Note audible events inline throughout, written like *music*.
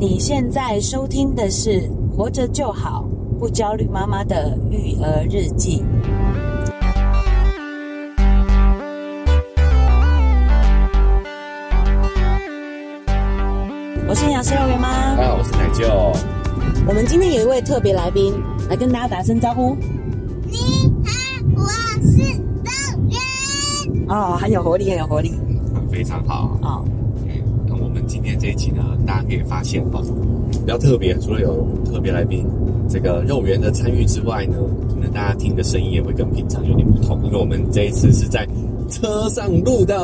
你现在收听的是《活着就好，不焦虑妈妈的育儿日记》。我是营养师肉圆妈，大家好，我是奶舅。我们今天有一位特别来宾，来跟大家打声招呼。你好，我是肉圆。哦，很有活力，很有活力。非常好。哦。这一集呢，大家可以发现哦，比较特别，除了有特别来宾这个肉圆的参与之外呢，可能大家听的声音也会跟平常有点不同，因为我们这一次是在。车上录的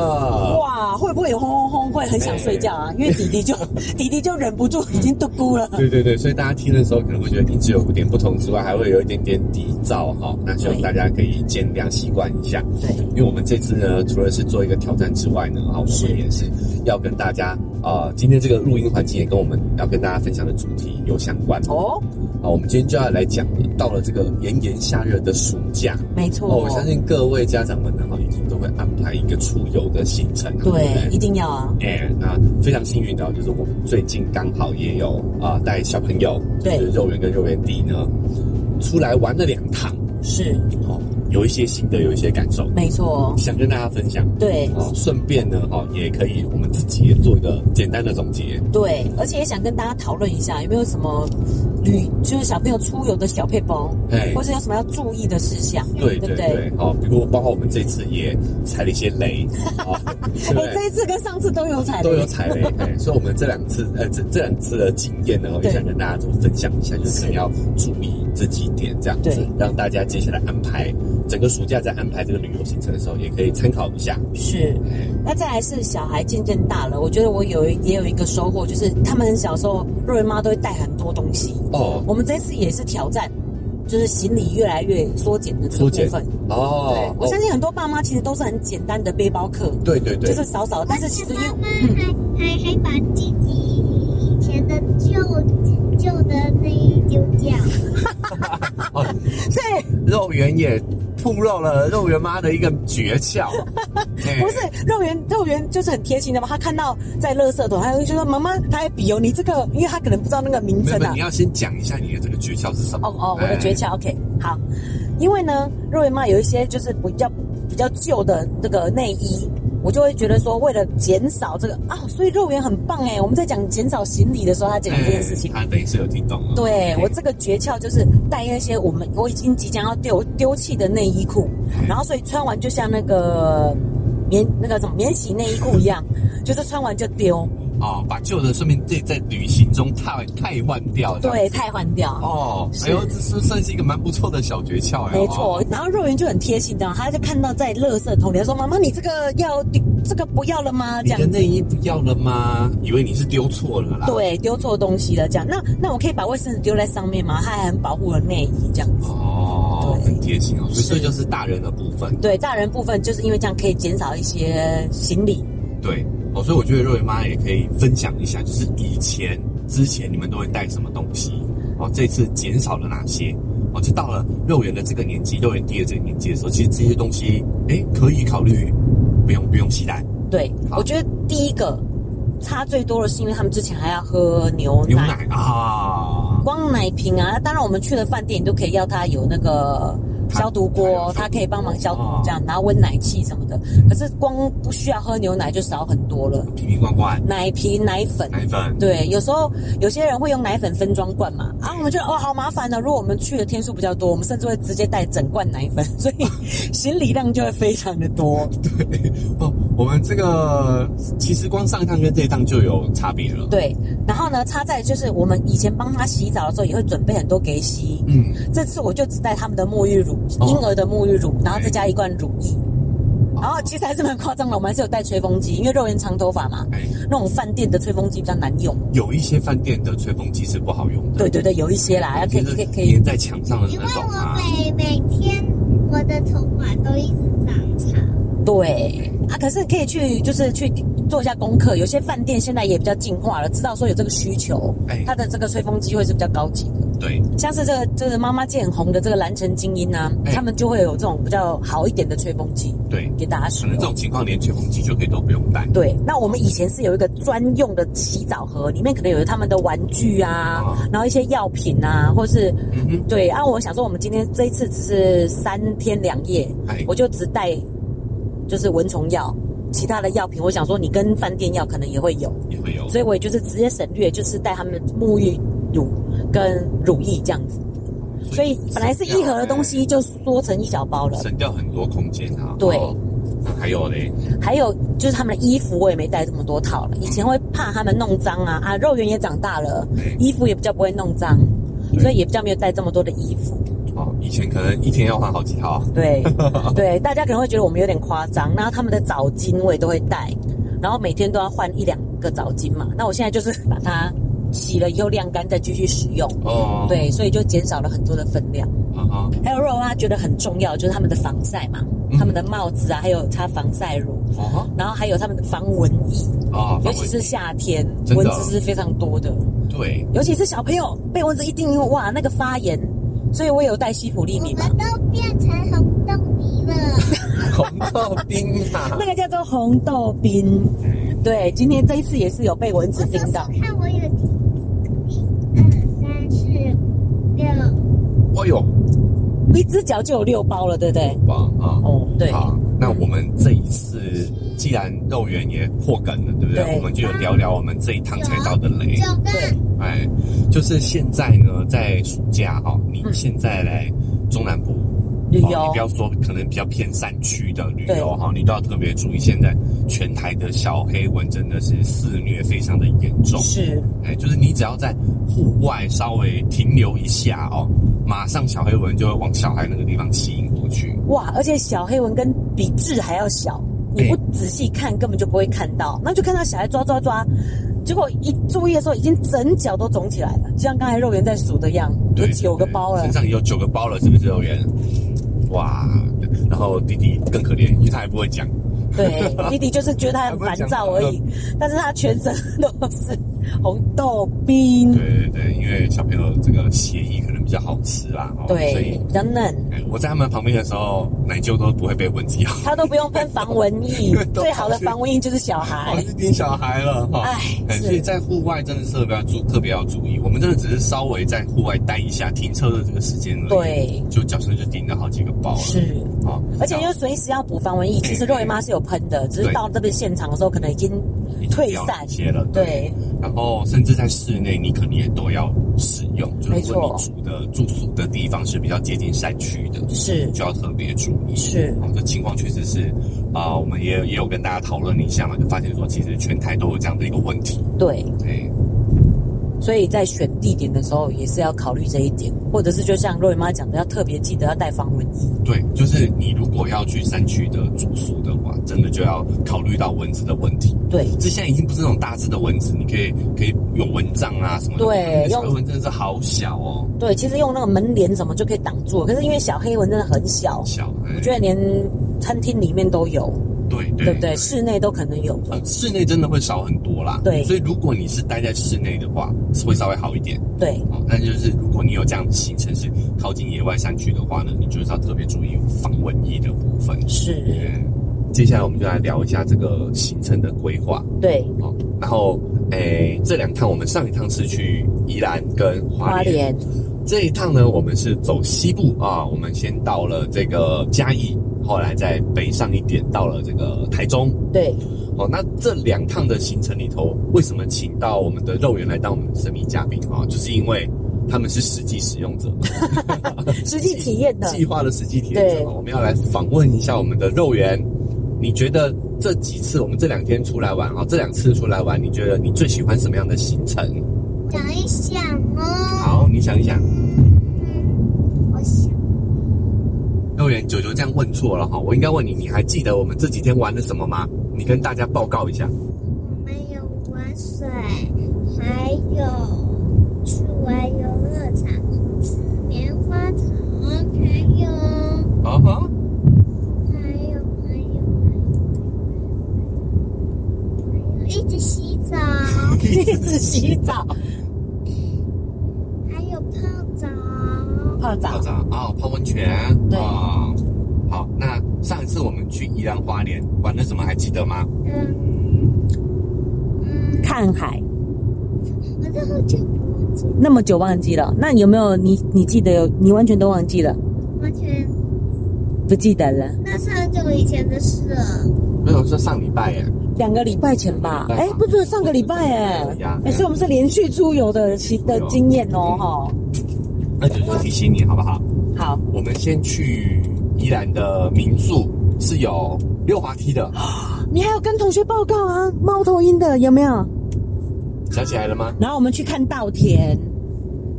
哇，会不会有轰轰轰？会很想睡觉啊？因为弟弟就 *laughs* 弟弟就忍不住已经嘟咕了。对对对，所以大家听的时候可能会觉得音质有点不同之外，还会有一点点底噪哈。那希望大家可以见谅习惯一下。对，因为我们这次呢，除了是做一个挑战之外呢，啊，我们也是要跟大家啊、呃，今天这个录音环境也跟我们要跟大家分享的主题有相关哦。好，我们今天就要来讲，到了这个炎炎夏日的暑假，没错、哦，我相信各位家长们呢，哈，一定都会安排一个出游的行程，对，对一定要啊。哎，那非常幸运的，就是我们最近刚好也有啊，带小朋友，对就是肉圆跟肉圆弟呢，出来玩了两趟，是，哦。有一些心得，有一些感受，没错，想跟大家分享。对，哦，顺便呢，哈，也可以我们自己也做一个简单的总结。对，而且也想跟大家讨论一下，有没有什么旅，就是小朋友出游的小配包，哎，或是有什么要注意的事项？对对对，哦，比如包括我们这次也踩了一些雷，*laughs* 我这一次跟上次都有踩雷，都有踩雷，哎，*laughs* 所以我们这两次，呃，这这两次的经验呢，我也想跟大家做分享一下，就是可能要注意这几点，这样子，让大家接下来安排。整个暑假在安排这个旅游行程的时候，也可以参考一下。是，那再来是小孩渐渐大了，我觉得我有也有一个收获，就是他们小时候肉圆妈都会带很多东西。哦，我们这次也是挑战，就是行李越来越缩减的这个部分。哦，对，我相信很多爸妈其实都是很简单的背包客。对对对，就是少少，但是其实因为妈妈还还还把自己以前的旧旧的内衣丢掉。*laughs* 哦，所以肉圆也。暴露了肉圆妈的一个诀窍，*laughs* 不是肉圆，肉圆就是很贴心的嘛。他看到在垃圾桶，他就说：“妈妈，他还比哦，你这个，因为他可能不知道那个名称啊。”你要先讲一下你的这个诀窍是什么？哦哦，我的诀窍，OK，好，因为呢，肉圆妈有一些就是比较比较旧的这个内衣。我就会觉得说，为了减少这个啊，所以肉圆很棒哎。我们在讲减少行李的时候，他讲这件事情，他等于是有听懂了。对，我这个诀窍就是带那些我们我已经即将要丢丢弃的内衣裤，然后所以穿完就像那个免那个什么免洗内衣裤一样，就是穿完就丢。哦，把旧的顺便在在旅行中汰汰换掉，对，汰换掉。哦，哎呦，这是算是一个蛮不错的小诀窍哎。没错，然后肉圆就很贴心的，他就看到在垃圾桶里，他说：“妈妈，你这个要这个不要了吗？”这样。你的内衣不要了吗？以为你是丢错了啦。对，丢错东西了这样。那那我可以把卫生纸丢在上面吗？他还很保护了内衣这样子。哦，对，很贴心哦。所以这就是大人的部分。对，大人部分就是因为这样可以减少一些行李。对。哦，所以我觉得肉圆妈也可以分享一下，就是以前之前你们都会带什么东西，哦，这次减少了哪些？哦，就到了肉圆的这个年纪，肉圆弟的这个年纪的时候，其实这些东西，哎，可以考虑不用不用期待。对，我觉得第一个差最多的是，因为他们之前还要喝牛奶，牛奶啊，光奶瓶啊，当然我们去的饭店你都可以要他有那个。消毒锅，它可以帮忙消毒，这样，然后温奶器什么的。可是光不需要喝牛奶就少很多了。瓶瓶罐罐，奶瓶、奶粉、奶粉。对，有时候有些人会用奶粉分装罐嘛，啊，我们觉得哦好麻烦呢。如果我们去的天数比较多，我们甚至会直接带整罐奶粉，所以 *laughs* 行李量就会非常的多。*laughs* 对，哦，我们这个其实光上一趟跟这一趟就有差别了。对，然后呢，差在就是我们以前帮他洗澡的时候也会准备很多给洗，嗯，这次我就只带他们的沐浴乳。婴儿的沐浴乳，然后再加一罐乳液，然后其实还是蛮夸张的。我们还是有带吹风机，因为肉圆长头发嘛，哎那种饭店的吹风机比较难用。有一些饭店的吹风机是不好用的。对对对，有一些啦，可以可以可以粘在墙上的那种啊。因为我每每天我的头发都一直长长。对啊，可是可以去就是去做一下功课。有些饭店现在也比较进化了，知道说有这个需求，哎，它的这个吹风机会是比较高级的。对，像是这个这个妈妈见红的这个蓝城精英啊，他们就会有这种比较好一点的吹风机，对，给大家使用。可能这种情况连吹风机就可以都不用带。对，那我们以前是有一个专用的洗澡盒，里面可能有他们的玩具啊，然后一些药品啊，或是，嗯哼，对。啊，我想说我们今天这一次只是三天两夜，我就只带就是蚊虫药。其他的药品，我想说你跟饭店要可能也会有，也会有，所以我也就是直接省略，就是带他们的沐浴乳跟乳液这样子。所以本来是一盒的东西，就缩成一小包了，省掉很多空间啊。对，还有嘞，还有就是他们的衣服，我也没带这么多套了。以前会怕他们弄脏啊，啊，肉圆也长大了，衣服也比较不会弄脏，所以也比较没有带这么多的衣服。哦，以前可能一天要换好几套。对，*laughs* 对，大家可能会觉得我们有点夸张。然后他们的澡巾我也都会带，然后每天都要换一两个澡巾嘛。那我现在就是把它洗了以后晾干，再继续使用。哦，对，所以就减少了很多的分量。啊哈，还有肉啊，觉得很重要，就是他们的防晒嘛，他们的帽子啊，还有擦防晒乳。哦，然后还有他们的防蚊液啊，尤其是夏天，蚊子是非常多的。对，尤其是小朋友被蚊子一叮，哇，那个发炎。所以我有带西普利敏嘛？我们都变成红豆冰了。*laughs* 红豆冰啊？*laughs* 那个叫做红豆冰。对，今天这一次也是有被蚊子叮到。我看我有一、二、三、四、六。哎呦，一只脚就有六包了，对不对？包啊。哦，对。好，那我们这一次既然肉圆也破梗了，对不对？对，我们就有聊聊我们这一趟踩到的雷。对。哎，就是现在呢，在暑假哈、哦，你现在来中南部旅游、哦，你不要说可能比较偏山区的旅游哈，你都要特别注意。现在全台的小黑蚊真的是肆虐，非常的严重。是，哎，就是你只要在户外稍微停留一下哦，马上小黑蚊就会往小孩那个地方吸引过去。哇，而且小黑蚊跟比痣还要小，你不仔细看根本就不会看到，那就看到小孩抓抓抓。结果一注意的时候，已经整脚都肿起来了，就像刚才肉圆在数的样，有九个包了，身上有九个包了，是不是肉圆？哇！然后弟弟更可怜，因为他还不会讲。对，弟弟就是觉得他很 *laughs* 烦躁而已，但是他全身都是红豆冰。对对对，因为小朋友这个血液可能比较好吃啦，对，所以比较嫩。我在他们旁边的时候，奶舅都不会被蚊子咬，他都不用喷防蚊液，*laughs* 最好的防蚊液就是小孩，是叮小孩了哈。哎，所以在户外真的是特别要注特别要注意，我们真的只是稍微在户外待一下停车的这个时间了，对，就脚上就叮了好几个包了，是。啊，而且又随时要补防蚊液，其实肉圆妈是有喷的，只是到这边现场的时候可能已经退散些了，对。然后甚至在室内，你可能也都要使用，就是如果你住的住宿的地方是比较接近山区的，是就要特别注意。是，好，这情况确实是啊，我们也也有跟大家讨论一下嘛，就发现说其实全台都有这样的一个问题。对，对。所以在选地点的时候，也是要考虑这一点，或者是就像肉圆妈讲的，要特别记得要带防蚊液。对，就是你如果要去山区的住宿的话，真的就要考虑到蚊子的问题。对，这现在已经不是那种大只的蚊子，你可以可以有蚊帐啊什么的。对，小黑蚊真的是好小哦。对，其实用那个门帘什么就可以挡住，可是因为小黑蚊真的很小，小，我觉得连餐厅里面都有。对对，对不对？室内都可能有。呃，室内真的会少很多啦。对，所以如果你是待在室内的话，是会稍微好一点。对，哦，但就是如果你有这样的行程是靠近野外山区的话呢，你就是要特别注意防蚊疫的部分。是。接下来我们就来聊一下这个行程的规划。对。哦，然后诶，这两趟我们上一趟是去宜兰跟花莲，花莲这一趟呢，我们是走西部啊，我们先到了这个嘉义。后来再北上一点，到了这个台中。对，哦，那这两趟的行程里头，为什么请到我们的肉圆来当我们的神秘嘉宾啊？就是因为他们是实际使用者，*laughs* 实际体验的，计划的实际体验者。对我们要来访问一下我们的肉圆。你觉得这几次我们这两天出来玩啊，这两次出来玩，你觉得你最喜欢什么样的行程？想一想哦。好，你想一想。我想。幼儿园九九这样问错了哈，我应该问你，你还记得我们这几天玩了什么吗？你跟大家报告一下。我们有玩水，还有去玩游乐场，吃棉花糖，还有啊哈，还有还有还有还有还有洗澡，*laughs* 还有泡澡，泡澡，泡澡啊，泡温泉，对。好，那上一次我们去宜兰花莲玩了什么？还记得吗？嗯嗯，看海。我这么久忘记，那么久忘记了？那有没有你？你记得有？你完全都忘记了？完全不记得了。那是很久以前的事了。没有，是上礼拜耶。两个礼拜前吧？哎，不是上个礼拜哎。哎，所以我们是连续出游的其的经验哦，哈。那就提醒你好不好？好，我们先去。宜兰的民宿是有溜滑梯的，*gasps* 你还有跟同学报告啊？猫头鹰的有没有？想起来了吗？然后我们去看稻田。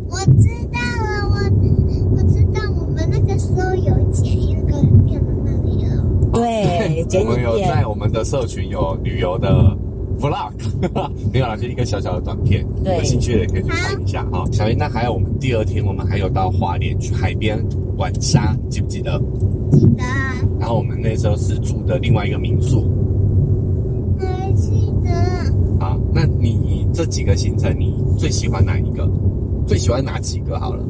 我知道了，我我知道我们那个时候有剪一个那里了。对，*laughs* 我们有在我们的社群有旅游的 vlog，*laughs* 没有啦，就一个小小的短片。对，有兴趣的也可以去看一下哈。小云，那还有我们第二天，我们还有到花莲去海边玩沙，记不记得？记得。然后我们那时候是住的另外一个民宿。还记得。好，那你这几个行程，你最喜欢哪一个？最喜欢哪几个？好了。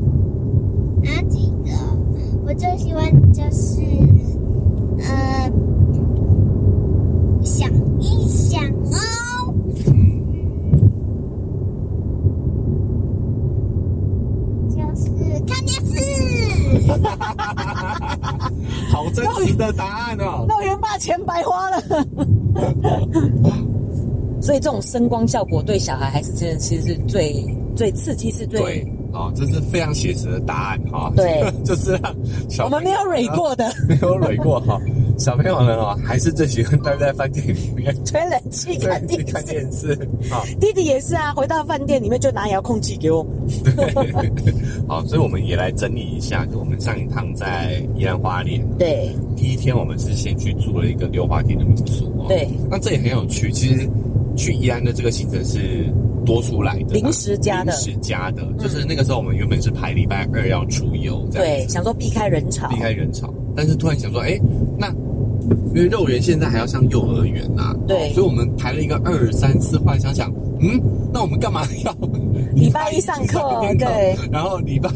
哪几个？我最喜欢就是，呃，想一想哦。嗯。就是看电视。哈哈哈哈哈。好真实的答案哦！那我原把钱白花了。*laughs* 所以这种声光效果对小孩还是真的，其实是最最刺激，是最对啊，这是非常写实的答案哈。对，*laughs* 就是小我们没有蕊过的，*laughs* 没有蕊过哈。小朋友呢哦，还是最喜欢待在饭店里面。吹冷气看电视。看电视。啊，弟弟也是啊，回到饭店里面就拿遥控器给我。*laughs* 好，所以我们也来整理一下，就我们上一趟在宜兰花莲。对，第一天我们是先去住了一个溜滑梯的民宿哦。对，那这也很有趣。其实去宜兰的这个行程是多出来的，临时加的，临时加的，就是那个时候我们原本是排礼拜二要出游，对，想说避开人潮，避开人潮，但是突然想说，哎，那。因为肉圆现在还要上幼儿园呐、啊，对，所以我们排了一个二三四，后来想想，嗯，那我们干嘛要？*laughs* 礼拜一上课？对，然后礼拜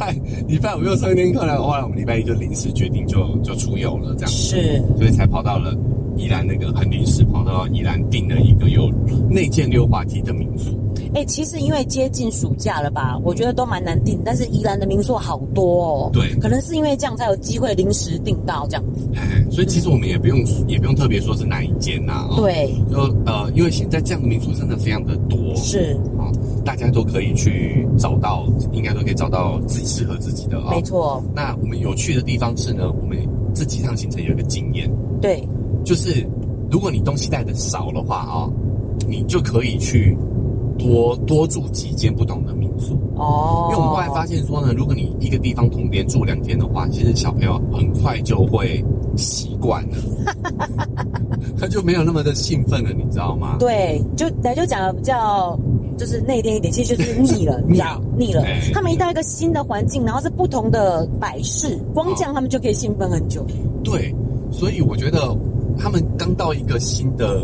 礼拜五又上一天课了，后来我们礼拜一就临时决定就就出游了，这样。是，所以才跑到了宜兰那个很临时跑到宜兰订了一个有内建溜滑梯的民宿。哎、欸，其实因为接近暑假了吧，我觉得都蛮难订。但是宜兰的民宿好多哦，对，可能是因为这样才有机会临时订到这样子。所以其实我们也不用、嗯、也不用特别说是哪一间呐、啊。对，就呃，因为现在这样的民宿真的非常的多，是啊，大家都可以去找到，应该都可以找到自己适合自己的啊。没错。那我们有趣的地方是呢，我们这几趟行程有一个经验，对，就是如果你东西带的少的话啊，你就可以去。多多住几间不同的民宿哦，因为我们后来发现说呢，如果你一个地方同天住两天的话，其实小朋友很快就会习惯了，*laughs* 他就没有那么的兴奋了，你知道吗？对，就来就讲的比较就是内敛一点，其实就是腻了，*laughs* 你知道腻了。他们一到一个新的环境，然后是不同的摆饰，光这样他们就可以兴奋很久。对，所以我觉得他们刚到一个新的。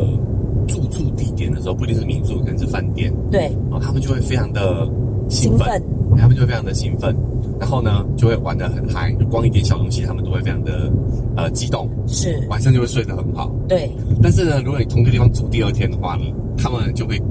住宿地点的时候，不一定是民宿，可能是饭店。对，哦，他们就会非常的兴奋，他们就会非常的兴奋，然后呢，就会玩的很嗨，就光一点小东西，他们都会非常的呃激动，是，晚上就会睡得很好。对，但是呢，如果你同一个地方住第二天的话呢，他们就会。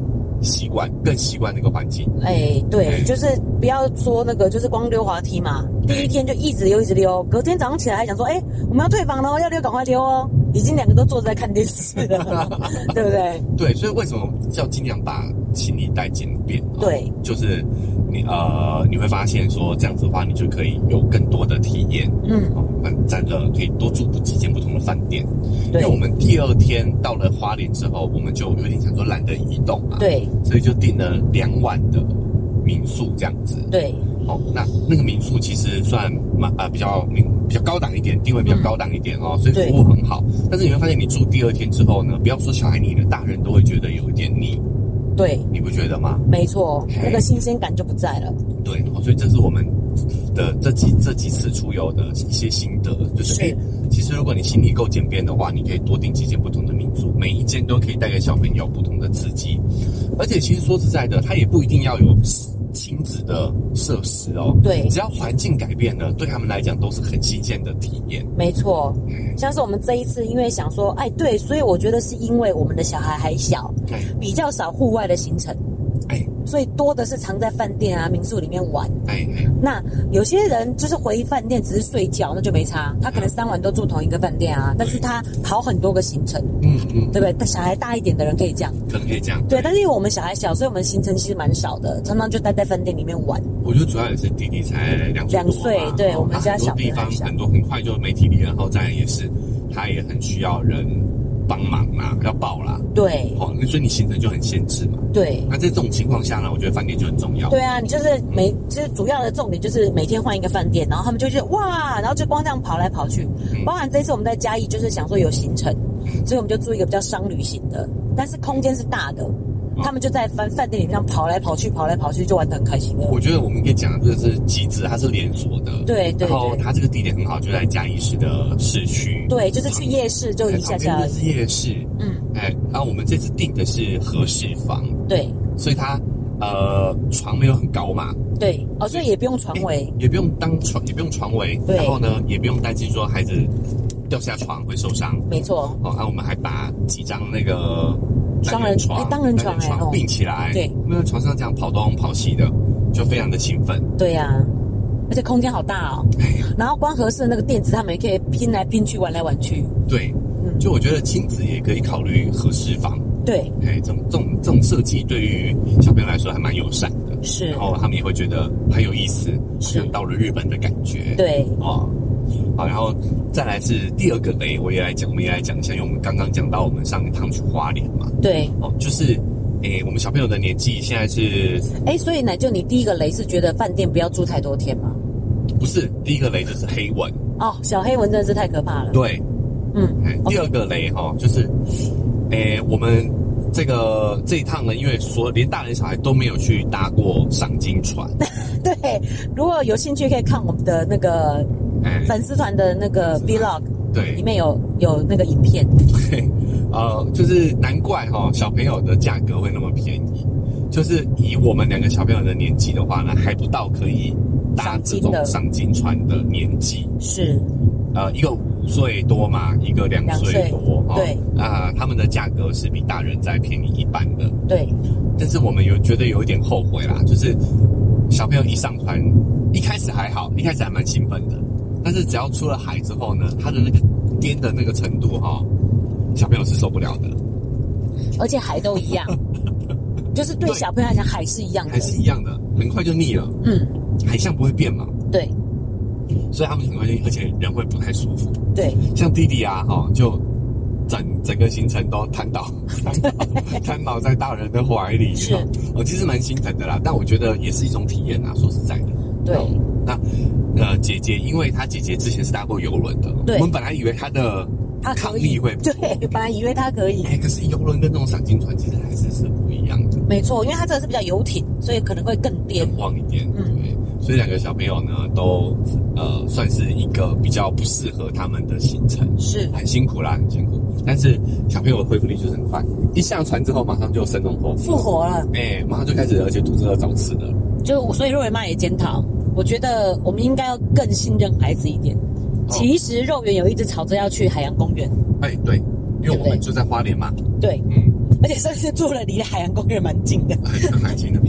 习惯更习惯那个环境，哎，对，就是不要说那个，就是光溜滑梯嘛。第一天就一直溜，一直溜，隔天早上起来还想说，哎，我们要退房了，要溜赶快溜哦。已经两个都坐在看电视了，对不对？*laughs* 对，所以为什么要尽量把行李带简便？对，就是你呃，你会发现说这样子的话，你就可以有更多的体验。嗯，那，在这可以多住几间不同的饭店。对，因为我们第二天到了花莲之后，我们就有点想说懒得移动嘛。对。所以就订了两晚的民宿这样子。对，好，那那个民宿其实算蛮呃比较民比较高档一点，定位比较高档一点哦，所以服务很好。但是你会发现，你住第二天之后呢，不要说小孩你的，大人都会觉得有一点腻。对，你不觉得吗？没错，那个新鲜感就不在了。对，所以这是我们的这几这几次出游的一些心得，就是，其实如果你行李够简便的话，你可以多订几间不同的民宿，每一间都可以带给小朋友不同的刺激。而且其实说实在的，它也不一定要有亲子的设施哦。对，只要环境改变了，对他们来讲都是很新鲜的体验。没错，像是我们这一次，因为想说，哎，对，所以我觉得是因为我们的小孩还小，比较少户外的行程。哎，所以多的是常在饭店啊、民宿里面玩。哎，那有些人就是回饭店只是睡觉，那就没差。他可能三晚都住同一个饭店啊，但是他跑很多个行程。嗯嗯，对不对？但小孩大一点的人可以这样，可能可以这样。对，但是因为我们小孩小，所以我们行程其实蛮少的，常常就待在饭店里面玩。我觉得主要也是弟弟才两岁，两岁，对我们家小地方很多很快就没体力，然后再来也是他也很需要人。帮忙啦，要报啦，对，哦，所以你行程就很限制嘛。对，那在这种情况下呢，我觉得饭店就很重要。对啊，你就是每，其实主要的重点就是每天换一个饭店，然后他们就觉得哇，然后就光这样跑来跑去。嗯、包含这次我们在嘉义，就是想说有行程，嗯、所以我们就住一个比较商旅型的，但是空间是大的。他们就在饭饭店里面跑来跑去，跑来跑去，就玩得很开心的。我觉得我们可以讲的这个是极致，它是连锁的。对对。然后它这个地点很好，就在嘉义市的市区。对，就是去夜市就一下下。是夜市。嗯。哎，然后我们这次订的是和室房。对。所以它呃床没有很高嘛。对。哦，所以也不用床围。也不用当床，也不用床围。对。然后呢，也不用担心说孩子掉下床会受伤。没错。哦，然后我们还把几张那个。双人床，哎，单人床哎，并起来，对，因为床上这样跑东跑西的，就非常的兴奋。对呀，而且空间好大哦。然后光合适的那个垫子，他们也可以拼来拼去，玩来玩去。对，嗯就我觉得亲子也可以考虑和室房。对，哎，这种这种这种设计对于小朋友来说还蛮友善的。是，然后他们也会觉得很有意思，像到了日本的感觉。对，哦。好，然后再来是第二个雷，我也来讲，我们也来讲一下，因为我们刚刚讲到我们上一趟去花莲嘛。对。哦，就是，诶，我们小朋友的年纪现在是，诶，所以呢，就你第一个雷是觉得饭店不要住太多天吗？不是，第一个雷就是黑蚊。哦，小黑蚊真的是太可怕了。对。嗯。哎，第二个雷哈，就是，诶，我们这个这一趟呢，因为所连大人小孩都没有去搭过赏金船。*laughs* 对，如果有兴趣可以看我们的那个。粉丝团的那个 vlog，对，里面有有那个影片。对，*laughs* 呃，就是难怪哈、哦，小朋友的价格会那么便宜。就是以我们两个小朋友的年纪的话呢，还不到可以搭这种赏金船的年纪。是，呃，一个五岁多嘛，一个两岁多。对，啊、呃，他们的价格是比大人再便宜一半的。对，但是我们有觉得有一点后悔啦，就是小朋友一上船，一开始还好，一开始还蛮兴奋的。但是只要出了海之后呢，它的那个颠的那个程度哈、哦，小朋友是受不了的。而且海都一样，*laughs* 就是对小朋友来讲，海是一样的，还是一样的，很快就腻了。嗯，海象不会变嘛？对。所以他们很快就，而且人会不太舒服。对。像弟弟啊，哈，就整整个行程都瘫倒，瘫倒，*laughs* 瘫倒在大人的怀里。是。我其实蛮心疼的啦，但我觉得也是一种体验啊。说实在的。对。那。呃，姐姐，因为她姐姐之前是搭过游轮的，我们本来以为她的抗力会对，本来以为她可以，哎，可是游轮跟那种赏金船其实还是是不一样的。没错，因为它这个是比较游艇，所以可能会更颠，更晃一点。嗯，对，所以两个小朋友呢，都呃算是一个比较不适合他们的行程，是很辛苦啦，很辛苦。但是小朋友的恢复力就是很快，一下船之后马上就生龙活复活了，哎，马上就开始，而且肚子饿找吃的。就所以肉圆妈也检讨。我觉得我们应该要更信任孩子一点。其实肉圆有一直吵着要去海洋公园。哎，对，因为我们就在花莲嘛。对，嗯，而且算是住了离海洋公园蛮近的。*laughs* 很蛮近的。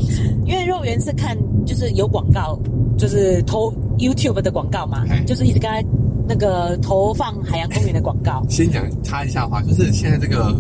因为肉圆是看就是有广告，就是投 YouTube 的广告嘛，就是一直刚才那个投放海洋公园的广告。*laughs* 先讲插一下话，就是现在这个。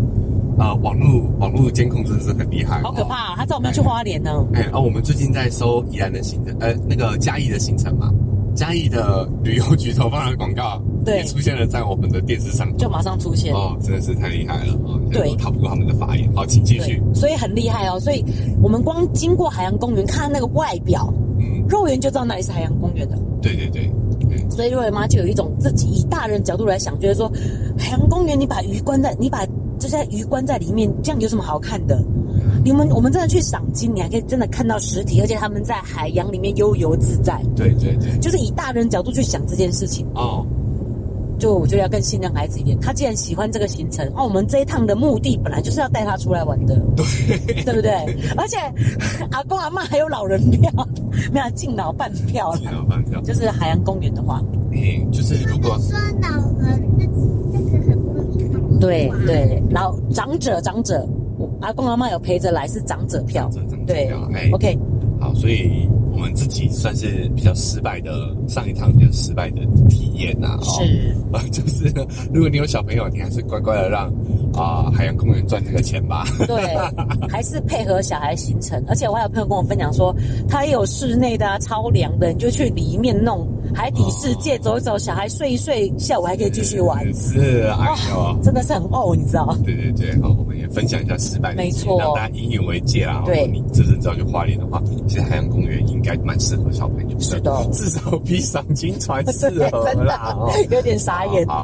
呃，网络网络监控真的是很厉害，好可怕啊！他知道我们要去花莲呢。哎，哦，我们最近在收宜兰的行程，呃，那个嘉义的行程嘛，嘉义的旅游局投放的广告，对，也出现了在我们的电视上，就马上出现。哦，真的是太厉害了哦，对，逃不过他们的法眼。好，请继续。所以很厉害哦，所以我们光经过海洋公园，看那个外表，嗯，肉眼就知道那里是海洋公园的。对对对，所以肉圆妈就有一种自己以大人角度来想，觉得说海洋公园，你把鱼关在，你把。就在鱼关在里面，这样有什么好看的？你们我们真的去赏金，你还可以真的看到实体，而且他们在海洋里面悠游自在。对对对，就是以大人角度去想这件事情哦。就我觉得要更信任孩子一点。他既然喜欢这个行程，哦，我们这一趟的目的本来就是要带他出来玩的，对对不对？而且 *laughs* 阿公阿妈还有老人票，没有敬老半票了。敬老半票就是海洋公园的话，嗯，就是如果说老人那那个很不一样。对然后长者长者，阿公阿妈有陪着来是长者票，长者长者票对，OK。好，所以。我们自己算是比较失败的上一趟比较失败的体验呐、啊，是啊，*laughs* 就是如果你有小朋友，你还是乖乖的让啊、呃、海洋公园赚这个钱吧。对，*laughs* 还是配合小孩行程。而且我还有朋友跟我分享说，他也有室内的啊，超凉的，你就去里面弄海底世界、哦、走一走，小孩睡一睡，下午还可以继续玩。是，是哎呦、哦，真的是很哦，你知道？对对对，好，我们也分享一下失败的，没错，让大家引以为戒啦。对，你真正知道去花莲的话，其实海洋公园应该蛮适合小朋友的，是的，至少比赏金船适合啦。*laughs* 有点傻眼。嗨，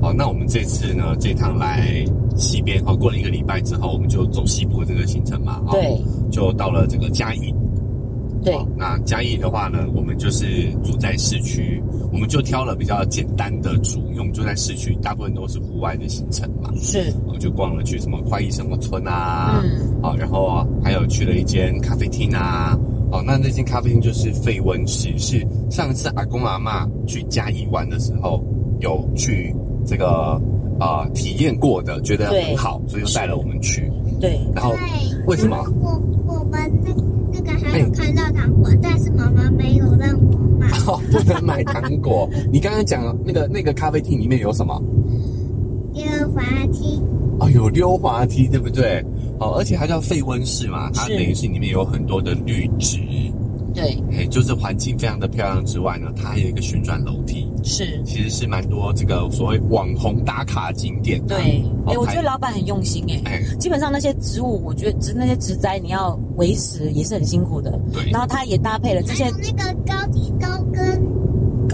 好，那我们这次呢，这趟来西边，好，过了一个礼拜之后，我们就走西部的这个行程嘛，对，就到了这个嘉义。对，那嘉义的话呢，我们就是住在市区，我们就挑了比较简单的住，因为我们住在市区，大部分都是户外的行程嘛。是，我就逛了去什么快意生活村啊，嗯，好，然后还有去了一间咖啡厅啊，哦，那那间咖啡厅就是费温室，是上次阿公阿妈去嘉义玩的时候有去这个呃体验过的，觉得很好，所以就带了我们去。对，然后为什么？我我们那那个还有看到糖果，但是妈妈没有让我买。哦，不能买糖果。你刚刚讲那个那个咖啡厅里面有什么？溜滑梯。哦，有溜滑梯，对不对？哦，而且它叫废温室嘛，它等于是里面有很多的绿植。对，哎，就是环境非常的漂亮之外呢，它还有一个旋转楼梯，是，其实是蛮多这个所谓网红打卡景点。对，哎，我觉得老板很用心，哎，基本上那些植物，我觉得植那些植栽你要维持也是很辛苦的。对，然后它也搭配了这些那个高级高跟。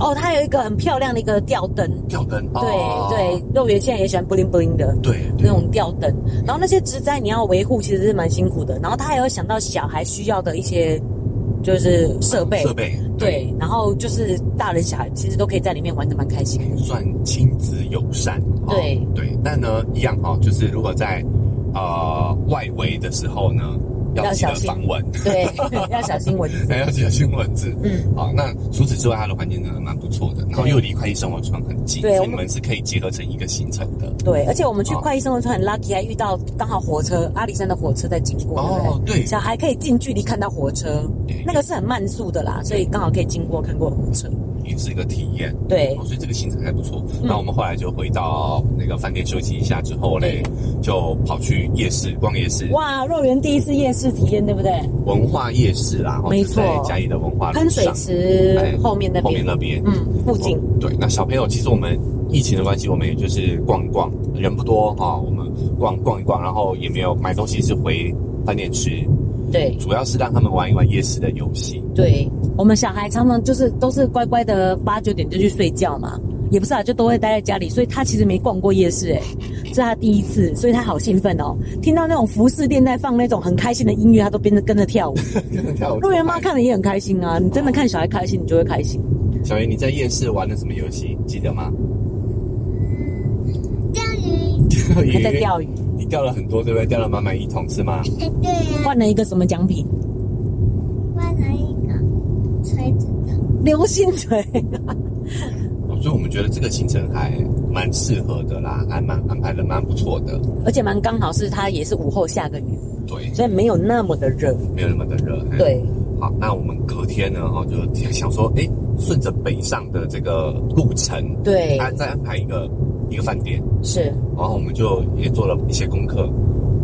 哦，它有一个很漂亮的一个吊灯，吊灯，对对，肉圆现在也喜欢 bling bling 的，对，那种吊灯。然后那些植栽你要维护，其实是蛮辛苦的。然后他还有想到小孩需要的一些。就是设备，设备对，对，然后就是大人小孩其实都可以在里面玩的蛮开心，算亲子友善，对、哦、对。但呢，一样哈、哦，就是如果在呃外围的时候呢。*laughs* *laughs* 要小心。防蚊，对，要小心蚊子，要小心蚊子。嗯，好，那除此之外，它的环境真的蛮不错的，然后又离快意生活村很近，所以你们是可以结合成一个行程的。对，而且我们去快意生活村很 lucky，还遇到刚好火车阿里山的火车在经过，哦，对，小孩可以近距离看到火车，那个是很慢速的啦，所以刚好可以经过看过火车。也是一个体验，对，所以这个行程还不错。那我们后来就回到那个饭店休息一下之后嘞，就跑去夜市逛夜市。哇，肉圆第一次夜市体验，对不对？文化夜市啦，没错，在嘉义的文化喷水池后面那边，后面那边，嗯，附近。对，那小朋友其实我们疫情的关系，我们也就是逛一逛，人不多啊，我们逛逛一逛，然后也没有买东西，是回饭店吃。对，主要是让他们玩一玩夜市的游戏。对，我们小孩常常就是都是乖乖的八九点就去睡觉嘛，也不是啊，就都会待在家里，所以他其实没逛过夜市，哎，*laughs* 这是他第一次，所以他好兴奋哦，听到那种服饰店在放那种很开心的音乐，他都跟着跟着跳舞。跟着跳舞。陆源妈看了也很开心啊，你真的看小孩开心，你就会开心。小云，你在夜市玩了什么游戏？记得吗？*laughs* 钓鱼。钓鱼。还在钓鱼。你钓了很多，对不对？钓了满满一桶，是吗？对呀。换了一个什么奖品？换了一个锤子的流星锤。所以我们觉得这个行程还蛮适合的啦，还蛮安排的蛮不错的，而且蛮刚好是它也是午后下个雨，对，所以没有那么的热，没有那么的热。对，好，那我们隔天呢，哈，就想说，哎，顺着北上的这个路程，对安，再安排一个。一个饭店是，然后我们就也做了一些功课，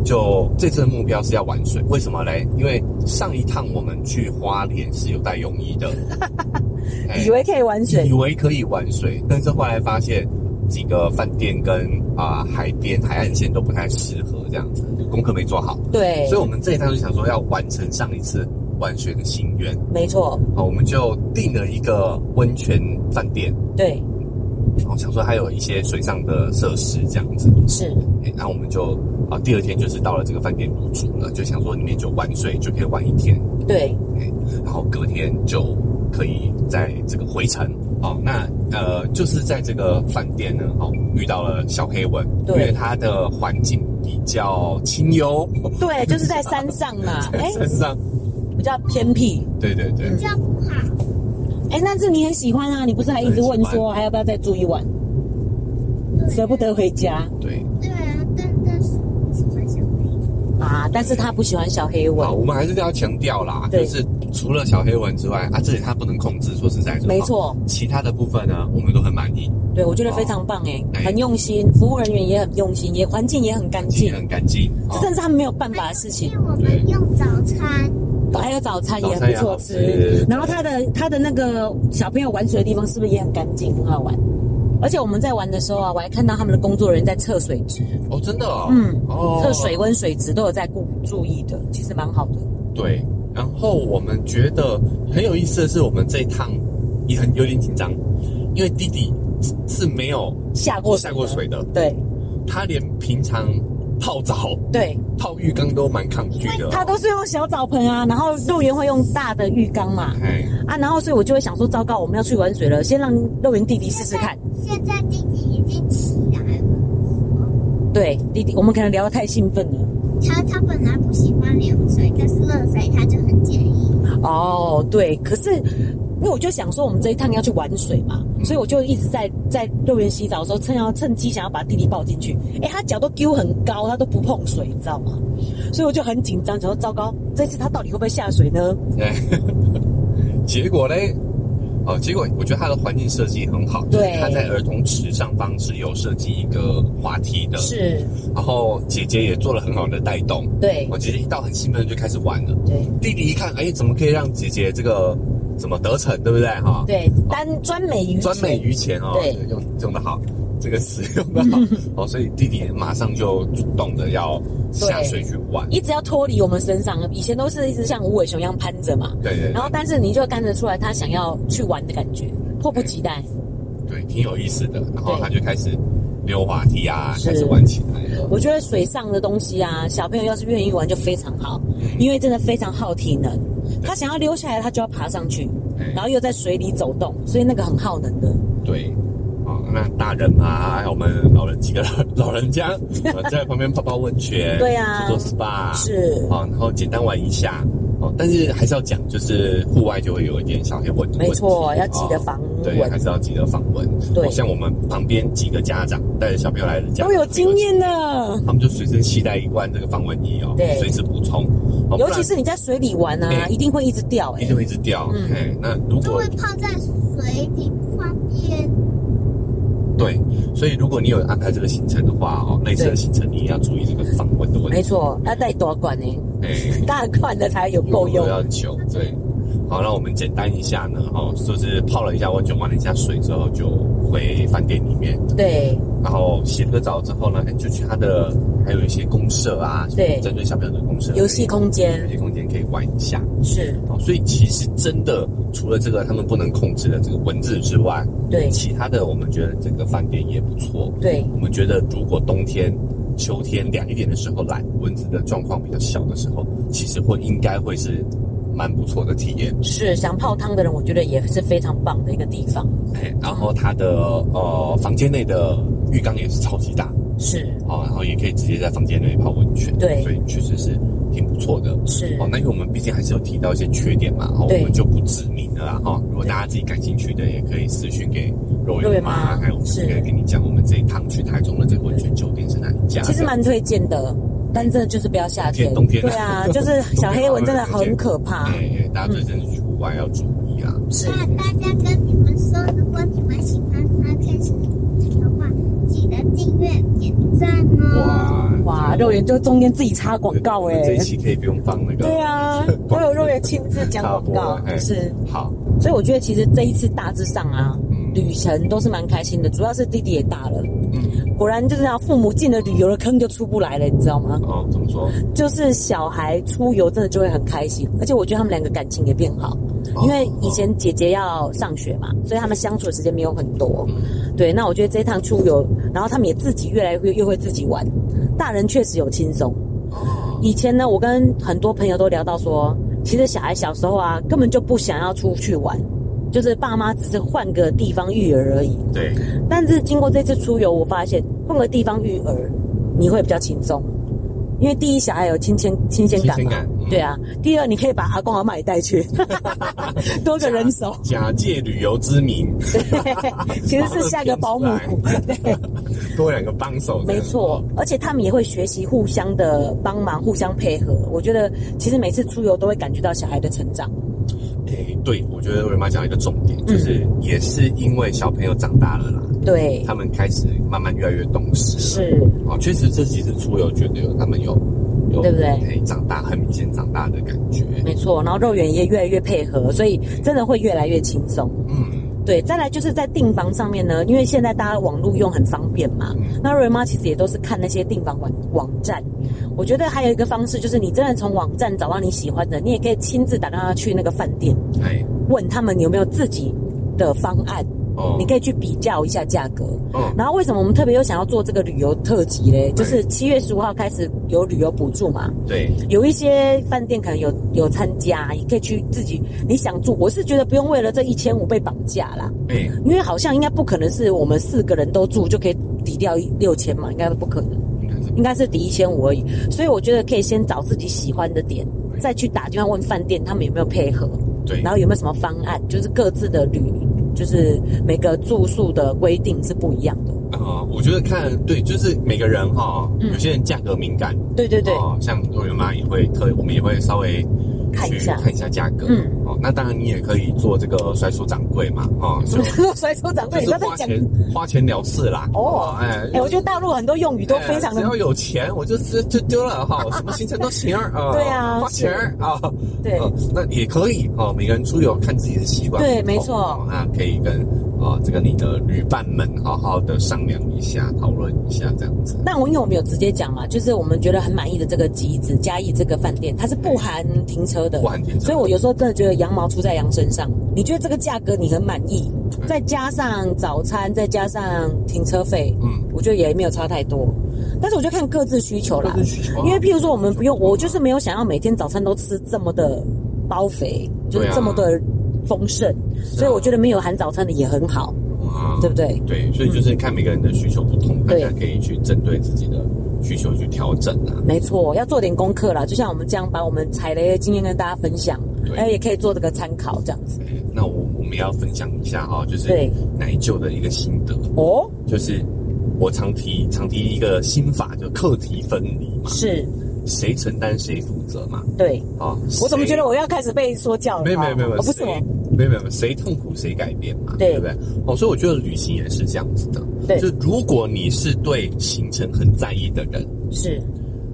就这次的目标是要玩水，为什么嘞？因为上一趟我们去花莲是有带泳衣的，*laughs* 以为可以玩水，以为可以玩水，但是后来发现几个饭店跟啊、呃、海边海岸线都不太适合这样子，功课没做好。对，所以我们这一趟就想说要完成上一次玩水的心愿。没错，好，我们就订了一个温泉饭店。对。我想说还有一些水上的设施这样子，是，然后我们就啊第二天就是到了这个饭店入住了，就想说里面就玩水就可以玩一天，对，然后隔天就可以在这个回程。哦。那呃就是在这个饭店呢，哦遇到了小黑蚊，因为它的环境比较清幽，对，就是在山上嘛，*laughs* 在山上。比较偏僻，对对对，比较不好。哎、欸，那这你很喜欢啊？你不是还一直问说还要不要再住一晚？舍不得回家。对。对啊，但但是不喜欢小黑蚊啊，但是他不喜欢小黑蚊。我们还是要强调啦，就是除了小黑蚊之外啊，这里他不能控制。说实在，没错。其他的部分呢，我们都很满意。对，我觉得非常棒哎、欸，很用心，服务人员也很用心，也环境也很干净，很干净。这真是他们没有办法的事情。我们用早餐。还有早餐也很不错吃，然后他的他的那个小朋友玩水的地方是不是也很干净，很好玩？而且我们在玩的时候啊，我还看到他们的工作人员在测水质哦，真的哦，嗯，哦，测水温、水质都有在顾注意的，其实蛮好的。对，然后我们觉得很有意思的是，我们这一趟也很有点紧张，因为弟弟是没有下过下过水的，对，他连平常。泡澡，对，泡浴缸都蛮抗拒的。他都是用小澡盆啊，然后肉圆会用大的浴缸嘛。哎，啊，然后所以我就会想说，糟糕，我们要去玩水了，先让肉圆弟弟试试看。现在弟弟已经起来了。对，弟弟，我们可能聊得太兴奋了。他他本来不喜欢凉水，但是热水他就很介意。哦，对，可是。因为我就想说，我们这一趟要去玩水嘛，所以我就一直在在乐园洗澡的时候，趁要趁机想要把弟弟抱进去。哎，他脚都丢很高，他都不碰水，你知道吗？所以我就很紧张，想说糟糕，这次他到底会不会下水呢？对，*laughs* 结果嘞，哦，结果我觉得他的环境设计很好，对，他在儿童池上方是有设计一个滑梯的，是，然后姐姐也做了很好的带动，对，我姐姐一到很兴奋就开始玩了，对，弟弟一看，哎，怎么可以让姐姐这个。怎么得逞，对不对哈？对，专专美于专美于前哦。对，用用的好，这个词用的好 *laughs* 哦。所以弟弟马上就主动的要下水去玩，一直要脱离我们身上。以前都是一直像无尾熊一样攀着嘛。对对。然后，但是你就看得出来，他想要去玩的感觉，迫不及待。对，挺有意思的。然后他就开始溜滑梯啊，开始玩起来了。我觉得水上的东西啊，小朋友要是愿意玩就非常好，因为真的非常耗体能。他想要溜下来，他就要爬上去，然后又在水里走动，所以那个很耗能的。对，啊，那大人嘛，还有我们老人几个 *laughs* 老人家在旁边泡泡温泉，对啊，做做 SPA 是。啊，然后简单玩一下。哦，但是还是要讲，就是户外就会有一点小黑蚊。没错，要记得防蚊。对，还是要记得防蚊。对，像我们旁边几个家长带着小朋友来的家长，都有经验的。他们就随身携带一罐这个防蚊液哦，对，随时补充。尤其是你在水里玩啊，一定会一直掉，一定会一直掉。嗯，那如果会泡在水里不方便。对，所以如果你有安排这个行程的话哦，那次的行程你也要注意这个防蚊的问题。没错，要带多罐呢？哎，大罐的才有够用。要久，对。好，那我们简单一下呢，哈，就是泡了一下温泉，玩了一下水之后，就回饭店里面。对。然后洗了个澡之后呢，就去他的还有一些公社啊，对，针对小朋友的公社，游戏空间，游戏空间可以玩一下。是。哦，所以其实真的除了这个他们不能控制的这个蚊子之外，对，其他的我们觉得整个饭店也不错。对，我们觉得如果冬天、秋天凉一点的时候来，蚊子的状况比较小的时候，其实会应该会是。蛮不错的体验，是想泡汤的人，我觉得也是非常棒的一个地方。哎，然后它的呃房间内的浴缸也是超级大，是哦，然后也可以直接在房间内泡温泉，对，所以确实是挺不错的。是哦，那因为我们毕竟还是有提到一些缺点嘛，哦我们就不指明了啦。哈，如果大家自己感兴趣的，也可以私讯给肉圆妈，还有我们可以跟你讲，我们这一趟去台中的这个温泉酒店是哪一家？其实蛮推荐的。但真的就是不要夏天，冬天对啊，*laughs* 就是小黑蚊真的很可怕。对，大家最近去户外要注意啊。是。那大家跟你们说，如果你们喜欢 Podcast 的话，记得订阅、点赞哦。哇哇，肉圆就中间自己插广告哎，这一期可以不用放那个。对啊，*laughs* 都有肉圆亲自讲广告，是好。所以我觉得其实这一次大致上啊，旅程都是蛮开心的，主要是弟弟也大了。嗯，果然就是要父母进了旅游的坑就出不来了，你知道吗？哦，怎么说？就是小孩出游真的就会很开心，而且我觉得他们两个感情也变好。因为以前姐姐要上学嘛，所以他们相处的时间没有很多。对，那我觉得这一趟出游，然后他们也自己越来越越会自己玩。大人确实有轻松。以前呢，我跟很多朋友都聊到说，其实小孩小时候啊，根本就不想要出去玩，就是爸妈只是换个地方育儿而已。对。但是经过这次出游，我发现换个地方育儿，你会比较轻松。因为第一，小孩有新鲜新鲜感嘛，对啊。第二，你可以把阿公阿妈也带去，*laughs* 多个人手。假借旅游之名，对，其实是下个保姆，对，多两个帮手。没错，而且他们也会学习互相的帮忙，互相配合。我觉得其实每次出游都会感觉到小孩的成长。哎，对，我觉得瑞妈讲一个重点，就是也是因为小朋友长大了啦。对，他们开始慢慢越来越懂事。是哦，确实这几次出游，觉得有他们有有对不对？可以长大，很明显长大的感觉。没错，然后肉圆也越来越配合，所以真的会越来越轻松。嗯，对。再来就是在订房上面呢，因为现在大家网络用很方便嘛。嗯、那瑞妈其实也都是看那些订房网网站。我觉得还有一个方式，就是你真的从网站找到你喜欢的，你也可以亲自打电话去那个饭店，哎，问他们有没有自己的方案。你可以去比较一下价格，嗯，然后为什么我们特别又想要做这个旅游特辑嘞？就是七月十五号开始有旅游补助嘛，对，有一些饭店可能有有参加，也可以去自己你想住。我是觉得不用为了这一千五被绑架啦，对，因为好像应该不可能是我们四个人都住就可以抵掉六千嘛，应该不可能，应该是。抵一千五而已。所以我觉得可以先找自己喜欢的点，再去打电话问饭店他们有没有配合，对，然后有没有什么方案，就是各自的旅。就是每个住宿的规定是不一样的。啊、呃，我觉得看对，就是每个人哈、哦，嗯、有些人价格敏感，对对对，哦、像肉圆妈也会特，我们也会稍微。看一下，看一下价格。嗯，哦，那当然你也可以做这个甩手掌柜嘛，哦，*laughs* 甩手掌柜，就是花钱花钱了事啦。哦，哎，哎，我觉得大陆很多用语都非常的，只要有钱，我就就就丢了哈，什么行程都行啊。*laughs* 对啊，花钱啊，对，那也可以哦。每个人出游看自己的习惯，对，没错。那可以跟啊这个你的旅伴们好好的商量一下，讨论一下这样子。那我因为我们有直接讲嘛，就是我们觉得很满意的这个集子嘉义这个饭店，它是不含停车。的，不含停车所以我有时候真的觉得羊毛出在羊身上。你觉得这个价格你很满意，再加上早餐，再加上停车费，嗯，我觉得也没有差太多。但是我就看各自需求啦，因为譬如说我们不用，我就是没有想要每天早餐都吃这么的包肥，就是这么的丰盛，所以我觉得没有含早餐的也很好，对不对？对，所以就是看每个人的需求不同，大家可以去针对自己的。需求去调整啊，没错，要做点功课啦。就像我们这样把我们踩雷的经验跟大家分享，哎对，也可以做这个参考，这样子。那我我们要分享一下哈，就是奶舅的一个心得哦，就是我常提常提一个心法，就课题分离嘛，是谁承担谁负责嘛？对啊，我怎么觉得我要开始被说教了？没有没有没有，不是我，没有没有，谁痛苦谁改变嘛？对不对？哦，所以我觉得旅行也是这样子的。对就如果你是对行程很在意的人，是，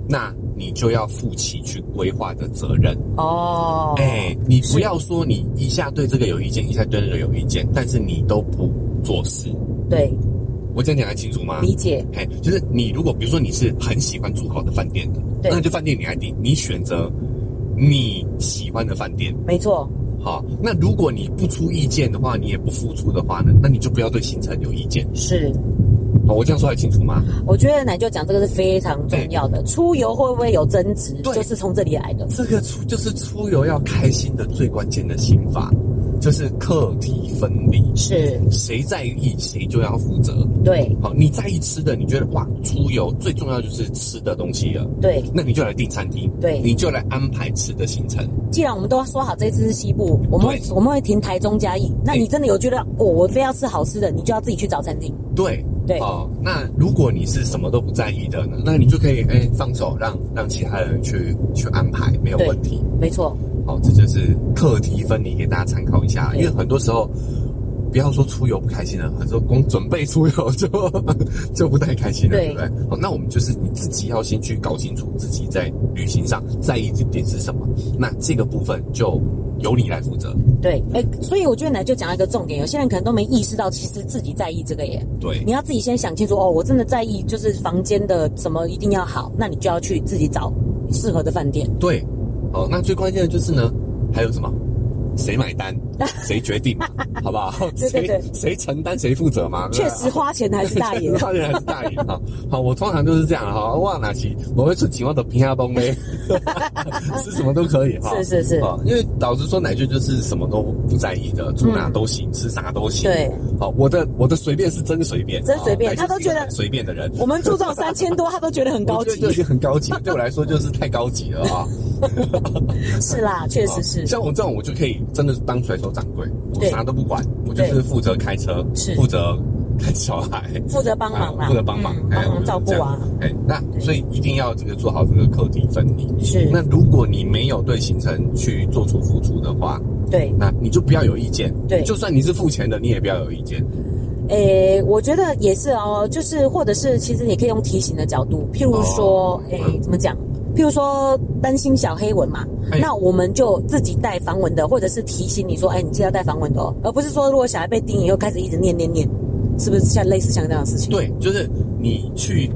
那你就要负起去规划的责任哦。哎，你不要说你一下对这个有意见，一下对那个有意见，但是你都不做事。对，我这样讲还清楚吗？理解。哎，就是你如果比如说你是很喜欢住好的饭店的，那就饭店你来定，你选择你喜欢的饭店，没错。好，那如果你不出意见的话，你也不付出的话呢？那你就不要对行程有意见。是，哦，我这样说还清楚吗？我觉得奶就讲这个是非常重要的。出游会不会有争执？对，就是从这里来的。这个出就是出游要开心的最关键的心法。就是课题分离，是谁在意谁就要负责。对，好，你在意吃的，你觉得哇，出游最重要就是吃的东西了。对，那你就来订餐厅。对，你就来安排吃的行程。既然我们都说好这次是西部，我们会我们会停台中嘉义。那你真的有觉得哦，我非要吃好吃的，你就要自己去找餐厅。对对，哦，那如果你是什么都不在意的呢，那你就可以哎放手让让其他人去去安排，没有问题。没错。好，这就是课题分离，给大家参考一下。因为很多时候，不要说出游不开心了，很多光准备出游就 *laughs* 就不太开心了，对，对不对？好，那我们就是你自己要先去搞清楚自己在旅行上在意的点是什么，那这个部分就由你来负责。对，哎，所以我觉得呢，就讲一个重点，有些人可能都没意识到，其实自己在意这个耶。对，你要自己先想清楚哦，我真的在意，就是房间的什么一定要好，那你就要去自己找适合的饭店。对，哦，那最关键的就是呢，还有什么？谁买单？*laughs* 谁决定？好不好？*laughs* 对对对，谁谁承担谁负责嘛？确实花钱还是大爷，*laughs* 花钱还是大爷哈。好，我通常都是这样哈。哇，哪期我会出几万的平压崩呗，吃什么都可以哈。是是是，因为老实说，奶舅就是什么都不在意的，住哪都行，吃啥都行。对，好，我的我的随便是真随便，真随便，他都觉得随便的人。我们住这种三千多，他都觉得很高级，就已经很高级，对我来说就是太高级了啊。*laughs* 是啦，*laughs* 确实是。像我这种，我就可以真的是当甩手掌柜，我啥都不管，我就是负责开车，是负责看小孩，*laughs* 负责帮忙嘛，负责帮忙，帮忙照顾啊。哎，那所以一定要这个做好这个课题分离。是。那如果你没有对行程去做出付出的话，对，那你就不要有意见。对，就算你是付钱的，你也不要有意见。诶，我觉得也是哦，就是或者是其实你可以用提醒的角度，譬如说，诶，怎么讲？譬如说担心小黑蚊嘛，哎、那我们就自己带防蚊的，或者是提醒你说，哎，你记得要带防蚊的哦，而不是说如果小孩被叮以后开始一直念念念，是不是像类似像这样的事情？对，就是你去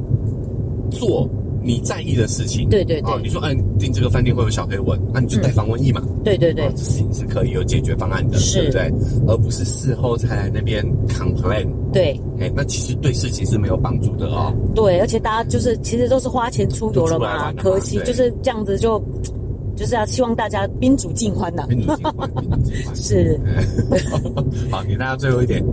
做。你在意的事情，对对对，你说，嗯，订这个饭店会有小黑蚊，那你就带防蚊液嘛。对对对，这事情是可以有解决方案的，对不对？而不是事后才来那边 complain。对，哎，那其实对事情是没有帮助的哦。对，而且大家就是其实都是花钱出游了嘛，可惜就是这样子就。就是要希望大家宾主尽欢呐，宾主尽欢，宾主尽欢是。*laughs* 好，给大家最后一点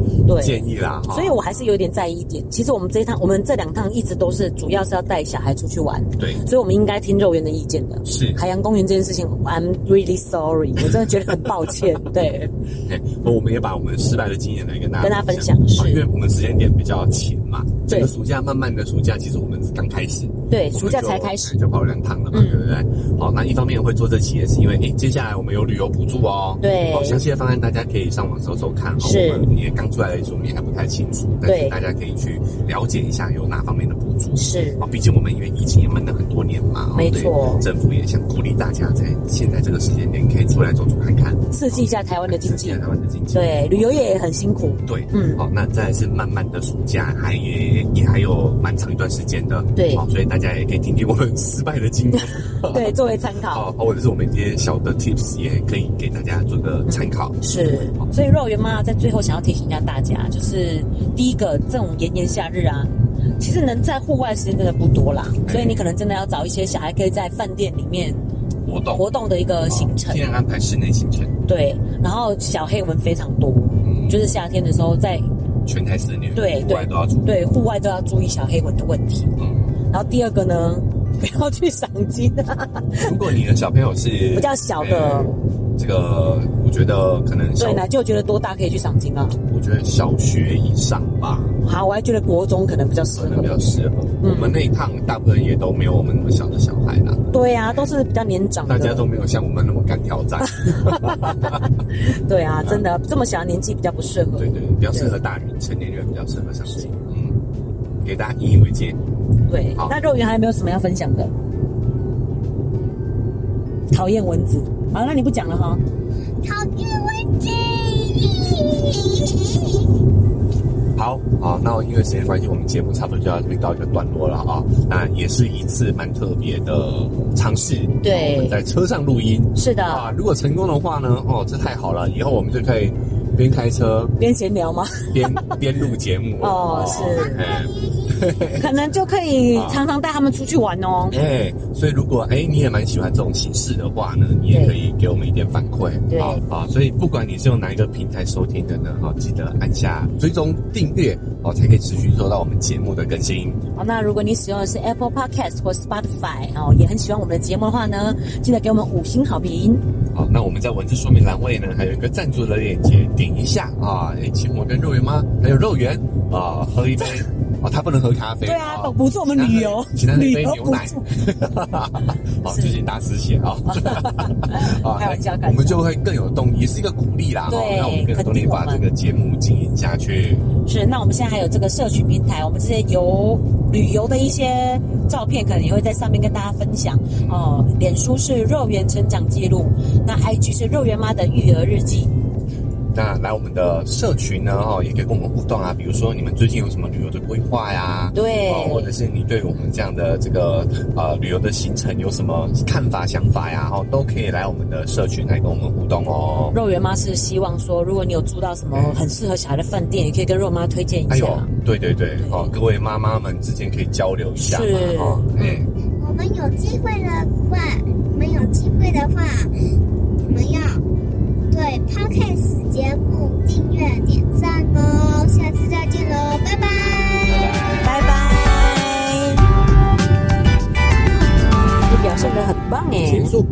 建议啦。所以我还是有点在意一点。其实我们这一趟，我们这两趟一直都是主要是要带小孩出去玩。对，所以我们应该听肉圆的意见的。是海洋公园这件事情，I'm really sorry，*laughs* 我真的觉得很抱歉。对，*laughs* 我们也把我们失败的经验来跟大家跟大家分享，是因为我们时间点比较浅嘛。整个暑假慢慢的暑假，其实我们是刚开始。对，暑假才开始就跑两趟了嘛，对不对？好，那一方面会做这期也是因为，诶，接下来我们有旅游补助哦。对，好，详细的方案大家可以上网搜搜看。是，我们也刚出来的时候，我们也还不太清楚，但是大家可以去了解一下有哪方面的补助。是，啊，毕竟我们因为疫情也闷了很多年嘛，没错。政府也想鼓励大家在现在这个时间点可以出来走走看看，刺激一下台湾的经济。台湾的经济。对，旅游业也很辛苦。对，嗯，好，那再来是慢慢的暑假，还也也还有蛮长一段时间的。对，好，所以大家也可以听听我们。失败的经验，*laughs* 对，作为参考，或者是我们一些小的 tips，也可以给大家做个参考。是，所以肉圆妈在最后想要提醒一下大家，就是第一个，这种炎炎夏日啊，其实能在户外时间真的不多啦，所以你可能真的要找一些小孩可以在饭店里面活动。活动的一个行程，尽量安排室内行程。对，然后小黑蚊非常多，就是夏天的时候在全台肆虐，对对。都要注意，对户外都要注意小黑蚊的问题。嗯，然后第二个呢？*laughs* 不要去赏金啊！*laughs* 如果你的小朋友是比较小的，这个我觉得可能对呢，就觉得多大可以去赏金啊？我觉得小学以上吧。好，我还觉得国中可能比较适合，比较适合。我们那一趟大部分也都没有我们那么小的小孩啦。对啊，都是比较年长的，大家都没有像我们那么敢挑战。*laughs* 对啊，真的这么小的年纪比较不适合。对对，比较适合大人，成年人比较适合赏金。嗯，给大家引以为戒。对，那肉圆还有没有什么要分享的？讨厌蚊子，好，那你不讲了哈。讨厌蚊子。好，好，那因为时间关系，我们节目差不多就要这边告一个段落了啊。那也是一次蛮特别的尝试。对，我们在车上录音。是的。啊，如果成功的话呢？哦，这太好了，以后我们就可以。边开车边闲聊吗？边边录节目 *laughs* 哦，是，*laughs* 可能就可以常常带他们出去玩哦。哎，所以如果哎你也蛮喜欢这种形式的话呢，你也可以给我们一点反馈。对，好，所以不管你是用哪一个平台收听的呢，哈，记得按下追踪订阅哦，才可以持续收到我们节目的更新。好，那如果你使用的是 Apple Podcast 或 Spotify 哦，也很喜欢我们的节目的话呢，记得给我们五星好评。好，那我们在文字说明栏位呢，还有一个赞助的链接，点一下啊，请我跟肉圆妈还有肉圆啊喝一杯 *laughs* 哦，他不能喝咖啡。对啊，补助我们旅游，请他喝一杯牛奶。*laughs* 好，最近大失血啊！开玩笑，我们就会更有动力，也是一个鼓励啦。对，让我们更有动力把这个节目经营下去。是，那我们现在还有这个社群平台，我们这些游旅游的一些照片，可能也会在上面跟大家分享哦。脸书是肉圆成长记录，那 IG 是肉圆妈的育儿日记。那来我们的社群呢，哈，也可以跟我们互动啊。比如说，你们最近有什么旅游的规划呀？对，或者是你对我们这样的这个呃旅游的行程有什么看法、想法呀？哈，都可以来我们的社群来跟我们互动哦。肉圆妈是希望说，如果你有住到什么很适合小孩的饭店，也可以跟肉妈推荐一下。哎呦，对对对，哦，各位妈妈们之间可以交流一下嘛。是，哦，对。我们有机会的话，我们有机会的话，我们要。对，Podcast 节目订阅点赞哦，下次再见喽，拜拜，拜拜，你表现的很棒哎，结束。